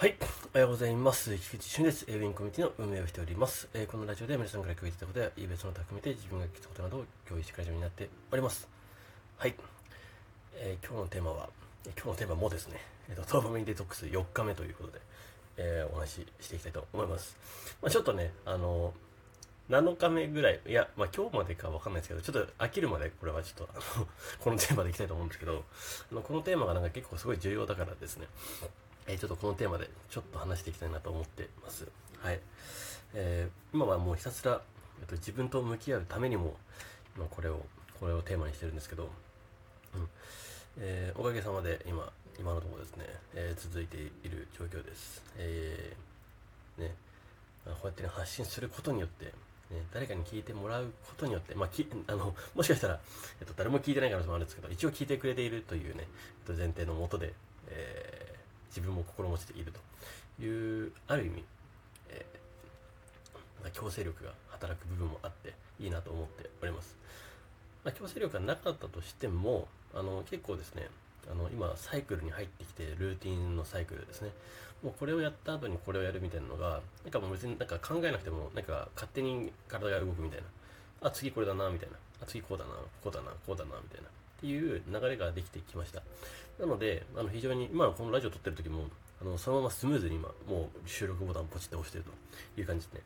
はい。おはようございます。菊池俊です。ウィンコミュニティの運営をしております。えーこのラジオで皆さんから共有したことや、イベントの他含めて自分が聞いたことなどを共有していくラジオになっております。はい。えー今日のテーマは、え今日のテーマもですね、えっ、と、ドーパミンデトックス4日目ということで、えーお話ししていきたいと思います。まあちょっとね、あの7日目ぐらい、いや、まあ今日までかわかんないですけど、ちょっと飽きるまでこれはちょっと、あの、このテーマでいきたいと思うんですけど、あのこのテーマがなんか結構すごい重要だからですね、えちょっとこのテーマでちょっと話していきたいなと思ってます。はい。えー今はもうひたすら、えっと、自分と向き合うためにも、まあ、これを、これをテーマにしてるんですけど、うん。えーおかげさまで今、今のところですね、えー続いている状況です。えーね、こうやってね、発信することによって、ね、誰かに聞いてもらうことによって、まあ、き あのもしかしたら、えっと、誰も聞いてない可能性もあるんですけど、一応聞いてくれているというね、えっと、前提のもとで、えー自分も心持ちでいるという、ある意味、えーまあ強制力が働く部分もあって、いいなと思っております。まあ、強制力がなかったとしても、あの結構ですね、あの今、サイクルに入ってきて、ルーティンのサイクルですね。もうこれをやった後にこれをやるみたいなのが、なんかもう別になんか考えなくても、なんか勝手に体が動くみたいな。あ、次これだな、みたいな。あ、次こうだな、こうだな、こうだな、みたいな。っていう流れができてきました。なので、あの非常に、今このラジオ撮ってる時も、あのそのままスムーズに今、もう収録ボタンポチって押してるという感じですね。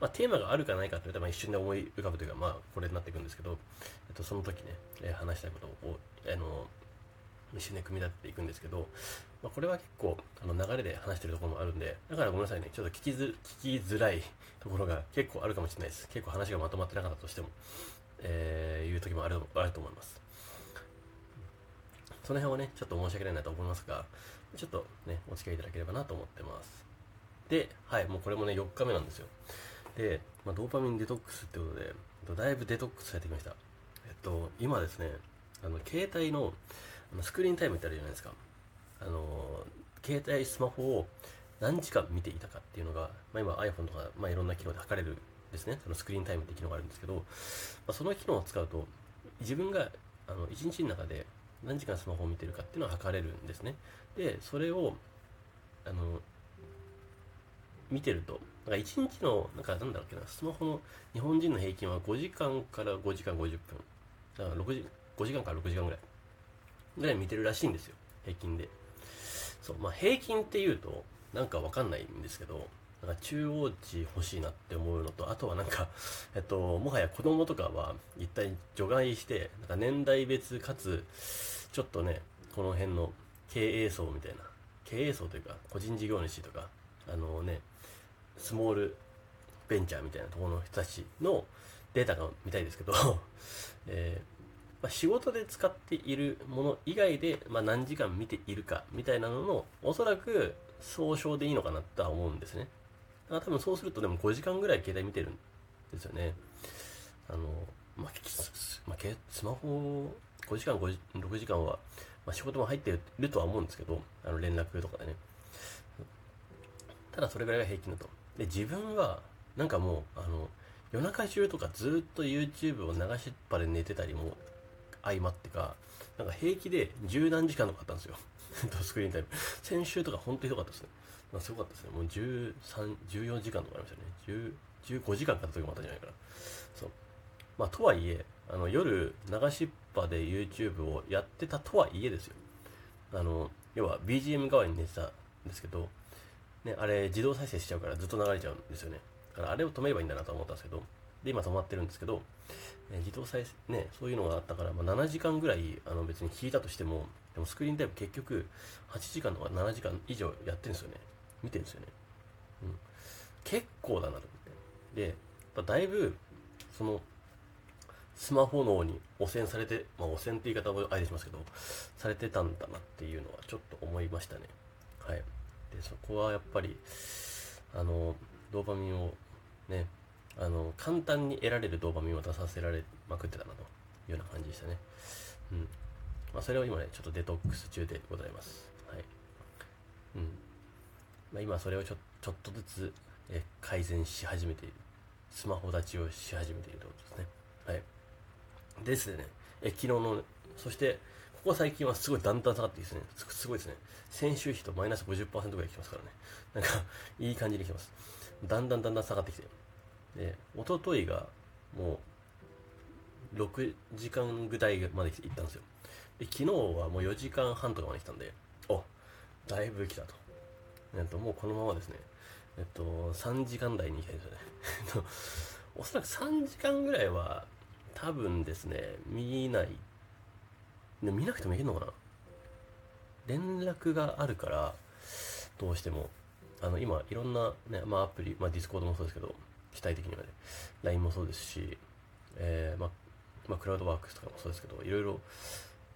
まあ、テーマがあるかないかって言ったら、まあ、一瞬で思い浮かぶというか、まあ、これになっていくんですけど、えっと、その時ね、え話したいことを、あの、一瞬で組み立てていくんですけど、まあ、これは結構、あの、流れで話してるところもあるんで、だからごめんなさいね、ちょっと聞きづ、聞きづらいところが 結構あるかもしれないです。結構話がまとまってなかったとしても、えー、いう時もある、あると思います。その辺はね、ちょっと申し訳ないなと思いますが、ちょっとね、お付き合いいただければなと思ってます。で、はい、もうこれもね、4日目なんですよ。で、まあ、ドーパミンデトックスってことで、だいぶデトックスされてきました。えっと、今ですね、あの、携帯のあのスクリーンタイムってあるじゃないですか。あの、携帯、スマホを何時間見ていたかっていうのが、まあ、今 iPhone とか、まあ、いろんな機能で測れるですね。そのスクリーンタイムって機能があるんですけど、まあ、その機能を使うと、自分があの1日の中で何時間スマホを見てるかっていうのは測れるんですね。で、それを、あの、見てると、なんか1日の、なんかなんだろうけな、スマホの日本人の平均は5時間から5時間50分。だから6時、5時間から6時間ぐらい。ぐらい見てるらしいんですよ。平均で。そう、まあ平均っていうと、なんかわかんないんですけど、なんか中央値欲しいなって思うのと、あとはなんか、えっと、もはや子供とかは一体除外して、なんか年代別かつ、ちょっとね、この辺の経営層みたいな、経営層というか、個人事業主とか、あのね、スモールベンチャーみたいなところの人たちのデータが見たいですけど、えーま、仕事で使っているもの以外で、まあ、何時間見ているかみたいなのの、おそらく総称でいいのかなとは思うんですね。多分そうするとでも5時間ぐらい携帯見てるんですよね。あの、まあ、きすまあ、スマホ5時間、5時6時間は、まあ、仕事も入ってるとは思うんですけど、あの連絡とかでね。ただそれぐらいが平均だと。で、自分は、なんかもう、あの、夜中中とかずっと YouTube を流しっぱで寝てたりも相まってか、なんか平気で十何時間とかあったんですよ。スクリーンタイム。先週とか本当にひどかったですね。まあ、すごかったですね。もう13、14時間とかありましたね。10 15時間かかった時もあったんじゃないかな。そう。まあ、とはいえ、あの、夜流しっぱで YouTube をやってたとはいえですよ。あの、要は BGM 代わりに寝てたんですけど、ね、あれ自動再生しちゃうからずっと流れちゃうんですよね。だからあれを止めればいいんだなと思ったんですけど、で、今止まってるんですけど、えー自動再生、ね、そういうのがあったから、まあ、7時間ぐらい、あの別に聞いたとしても、でもスクリーンタイム結局、8時間とか7時間以上やってるんですよね。見てるんですよね。うん。結構だなと思って。で、やだいぶ、その、スマホ脳に汚染されて、まあ汚染って言い方をあれしますけど、されてたんだなっていうのはちょっと思いましたね。はい。で、そこはやっぱり、あの、ドーパミンをね、あの、簡単に得られるドーパミンを出させられまくってたなというような感じでしたね。うん。まあ、それを今ね、ちょっとデトックス中でございます。はい。うん。まあ、今それをちょちょっとずつえ改善し始めている。スマホ立ちをし始めているということですね。はい。ですね、え昨日の、そして、ここ最近はすごいだんだん下がっていいですね。すごいですね。先週比とマイナス50%ぐらい来ますからね。なんか、いい感じに来ます。だんだんだんだん下がってきて。で、一昨日がもう6時間ぐらいまで行ったんですよ。で、昨日はもう4時間半とかまで来たんで、おだいぶ来たと。えっと、もうこのままですね、えっと、3時間台に行きたいですよね。おそらく3時間ぐらいは多分ですね、見ない。で見なくてもいけるのかな連絡があるから、どうしても。あの、今、いろんなね、まあアプリ、まあ Discord もそうですけど、基本的にはね、LINE もそうですし、えー、まあ、まあ、クラウドワークスとかもそうですけど、いろいろ、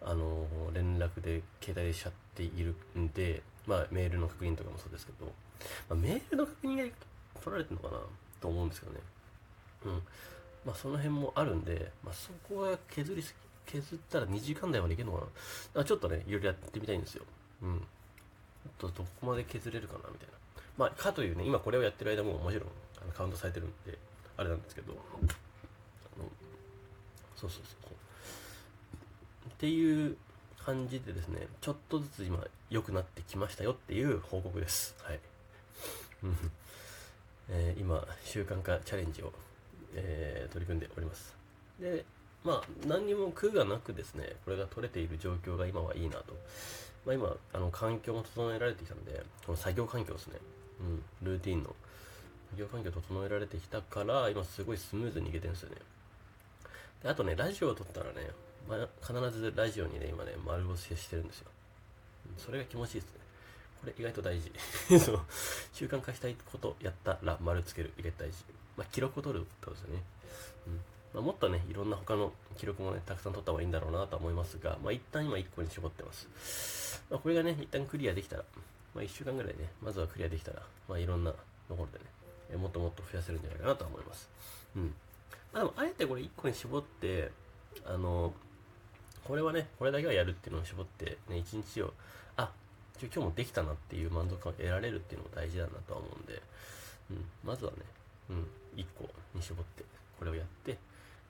あのー、連絡で携帯しちゃっているんで、まあ、メールの確認とかもそうですけど、まあ、メールの確認が取られてるのかなと思うんですけどね。うん。まあ、その辺もあるんで、まあ、そこは削りすぎ、削ったら2時間台までいけるのかなだからちょっとね、いろいろやってみたいんですよ。うん。とどこまで削れるかなみたいな。まあ、かというね、今これをやってる間ももちろんあのカウントされてるんで、あれなんですけど、あのそうそうそうそう。っていう感じでですね、ちょっとずつ今良くなってきましたよっていう報告です。はい。えー、今、習慣化チャレンジを、えー、取り組んでおります。で、まあ、何にも苦がなくですね、これが取れている状況が今はいいなと。まあ、今、あの、環境も整えられてきたので、この作業環境ですね。うん、ルーティンの作業環境整えられてきたから、今すごいスムーズにいけてるんですよね。であとね、ラジオを撮ったらね、ま、必ずラジオにね、今ね、丸押ししてるんですよ。それが気持ちいいですね。これ意外と大事。そう。習慣化したいことやったら丸つける。意外と大事。まあ、記録を取るってことですよね。うんまあ、もっとね、いろんな他の記録もね、たくさん取った方がいいんだろうなと思いますが、まあ、一旦今1個に絞ってます。まあ、これがね、一旦クリアできたら、まあ、1週間ぐらいね、まずはクリアできたら、まあ、いろんなところでね、もっともっと増やせるんじゃないかなとは思います。うん。まあ、でも、あえてこれ1個に絞って、あの、これはね、これだけはやるっていうのを絞って、ね、1日を、あ、今日もできたなっていう満足感を得られるっていうのも大事だなとは思うんで、うん、まずはね、うん、1個に絞って、これをやって、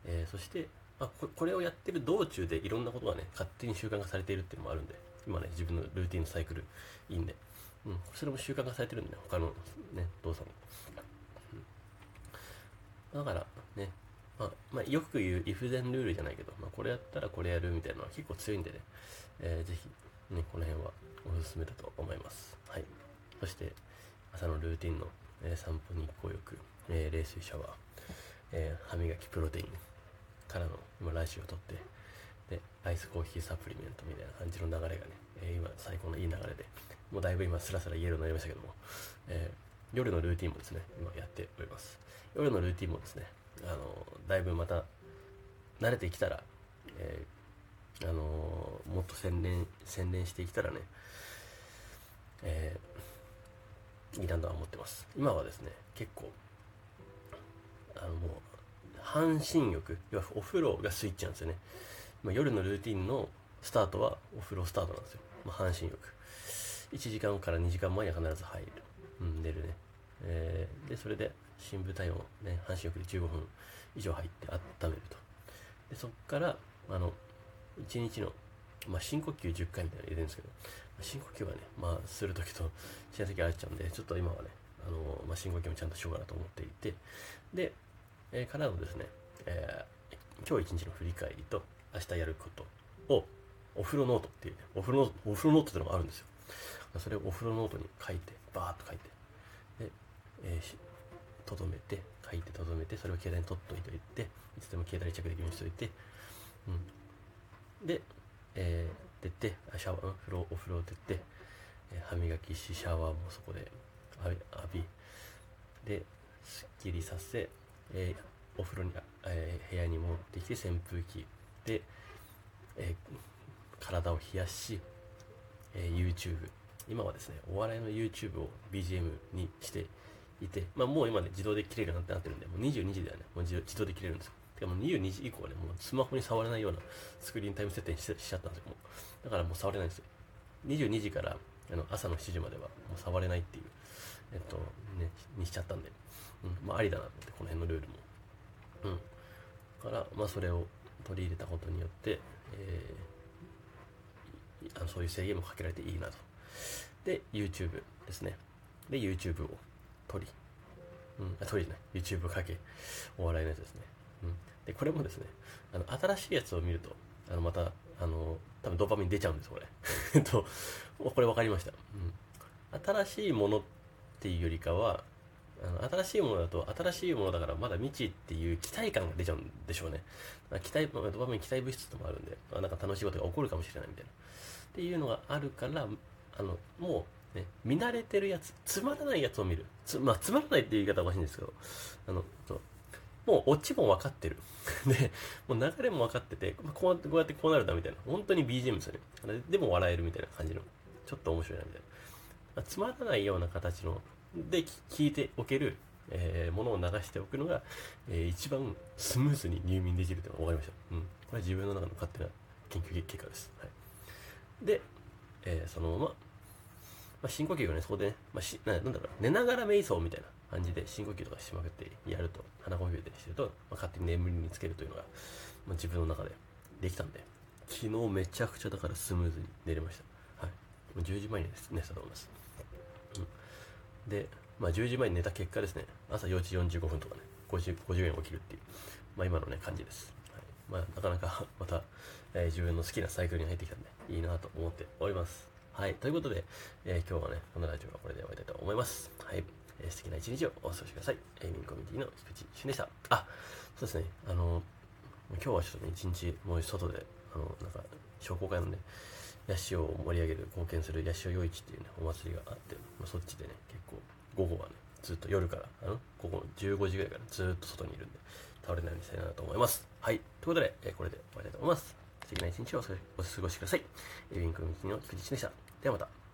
えー、そして、まあこ、これをやってる道中でいろんなことがね、勝手に習慣化されているっていうのもあるんで、今ね、自分のルーティンのサイクルいいんで、うん、それも習慣化されてるんで、ね、他のね、動作も。だから、ね、まあ、まあ、よく言う if then ルールじゃないけど、まあ、これやったらこれやるみたいなのは結構強いんでね、えー、ぜひ、ね、この辺はおすすめだと思います。はい。そして、朝のルーティンの、えー、散歩日光浴、えー、冷水シャワー、えー、歯磨きプロテインからの今来週をとって、で、アイスコーヒーサプリメントみたいな感じの流れがね、え、今最高のいい流れで、もうだいぶ今スラスラ言えるようになりましたけども、えー、夜のルーティンもですね、今やっております。夜のルーティンもですね、あのだいぶまた慣れてきたら、えー、あのもっと洗練洗練してきたらね、えー、いいなとは思ってます。今はですね結構あのもう半身浴要はお風呂がスイッチなんですよね、ま、夜のルーティンのスタートはお風呂スタートなんですよ、まあ、半身浴。1時間から2時間前には必ず入る、うん、寝るね、えー、でそれで深部体温ね、半身浴で15分以上入って温めると。で、そこから、あの、1日の、まあ、深呼吸10回みたいなの入れるんですけど、深呼吸はね、まあ、するときとしないときあっちゃうんで、ちょっと今はね、あの、まあ、深呼吸もちゃんとしようかなと思っていて、で、えー、からのですね、えー、今日一日の振り返りと、明日やることを、お風呂ノートっていうね、お風呂お風呂ノートっていうのがあるんですよ。それをお風呂ノートに書いて、バーっと書いて、で、えー、とどめて書いてとどめてそれを携帯に取っといていつでも携帯に着できるようにしておいて、うん、で、えー、出てシャワー、風呂お風呂出て、えー、歯磨きしシャワーもそこで浴びですっきりさせ、えー、お風呂に、えー、部屋に持ってきて扇風機で、えー、体を冷やし、え、YouTube 今はですねお笑いの YouTube を BGM にしていて、まあ、もう今ね、自動で切れるようになってるんで、もう22時だよね、もう自動で切れるんですよ。てかもう22時以降はね、もうスマホに触れないようなスクリーンタイム設定にしちゃったんですよ、もう。だからもう触れないんですよ。22時からあの朝の7時まではもう触れないっていう、えっと、ね、にしちゃったんで、うん、まあありだなって、この辺のルールも。うん。から、まあそれを取り入れたことによって、えあのそういう制限もかけられていいなと。で、YouTube ですね。で、YouTube を撮り、うん、あ、撮りじゃない、YouTube かけ、お笑いのやつですね。うん。で、これもですね、あの、新しいやつを見ると、あの、また、あの、多分ドーパミン出ちゃうんです、これ。え っと、これ分かりました。うん。新しいものっていうよりかは、あの新しいものだと新しいものだからまだ未知っていう期待感が出ちゃうんでしょうね。期待、ドパミン期待物質ともあるんで、あなんか楽しいことが起こるかもしれないみたいな。っていうのがあるから、あの、もう、ね、見慣れてるやつ、つまらないやつを見る。つ、まあ、つまらないっていう言い方はおかしいんですけど、あの、そうもうオチも分かってる。で、もう流れも分かってて、こうやってこうやってこうなるんだみたいな。本当に BGM ですよね。でも笑えるみたいな感じの。ちょっと面白いなみたいな。つまらないような形の、で聞いておける、えー、ものを流しておくのが、えー、一番スムーズに入眠できるというのが分かりました。うん。これは自分の中の勝手な研究結果です。はい。で、えー、そのまま、まあ、深呼吸をね、そこでね、まあ、しななんだろう、寝ながら瞑想みたいな感じで深呼吸とかしまくってやると、鼻呼吸でしてると、まあ、勝手に眠りにつけるというのが、まあ、自分の中でできたんで、昨日めちゃくちゃだからスムーズに寝れました。はい。10時前に寝てたと思います。うん。で、まあ、10時前に寝た結果ですね、朝4時45分とかね、50, 50円起きるっていう、まあ、今のね、感じです。はい。まあ、なかなか また、えー、自分の好きなサイクルに入ってきたんで、いいなと思っております。はい。ということで、えー、今日はね、このラジオはこれで終わりたいと思います。はい。えー、素敵な一日をお過ごしください。エイミンコミュニティの菊池俊でした。あ、そうですね。あの、今日はちょっとね、一日、もう外で、あの、なんか、商工会のね、ヤシを盛り上げる、貢献するヤシオ夜市っていうね、お祭りがあって、まあ、そっちでね、結構、午後はね、ずっと夜から、あの、ここ15時ぐらいからずっと外にいるんで、倒れないようにしたいなと思います。はい。ということで、えー、これで終わりたいと思います。素敵な一日をお過ごしください。エビンクの道の菊池でした。ではまた。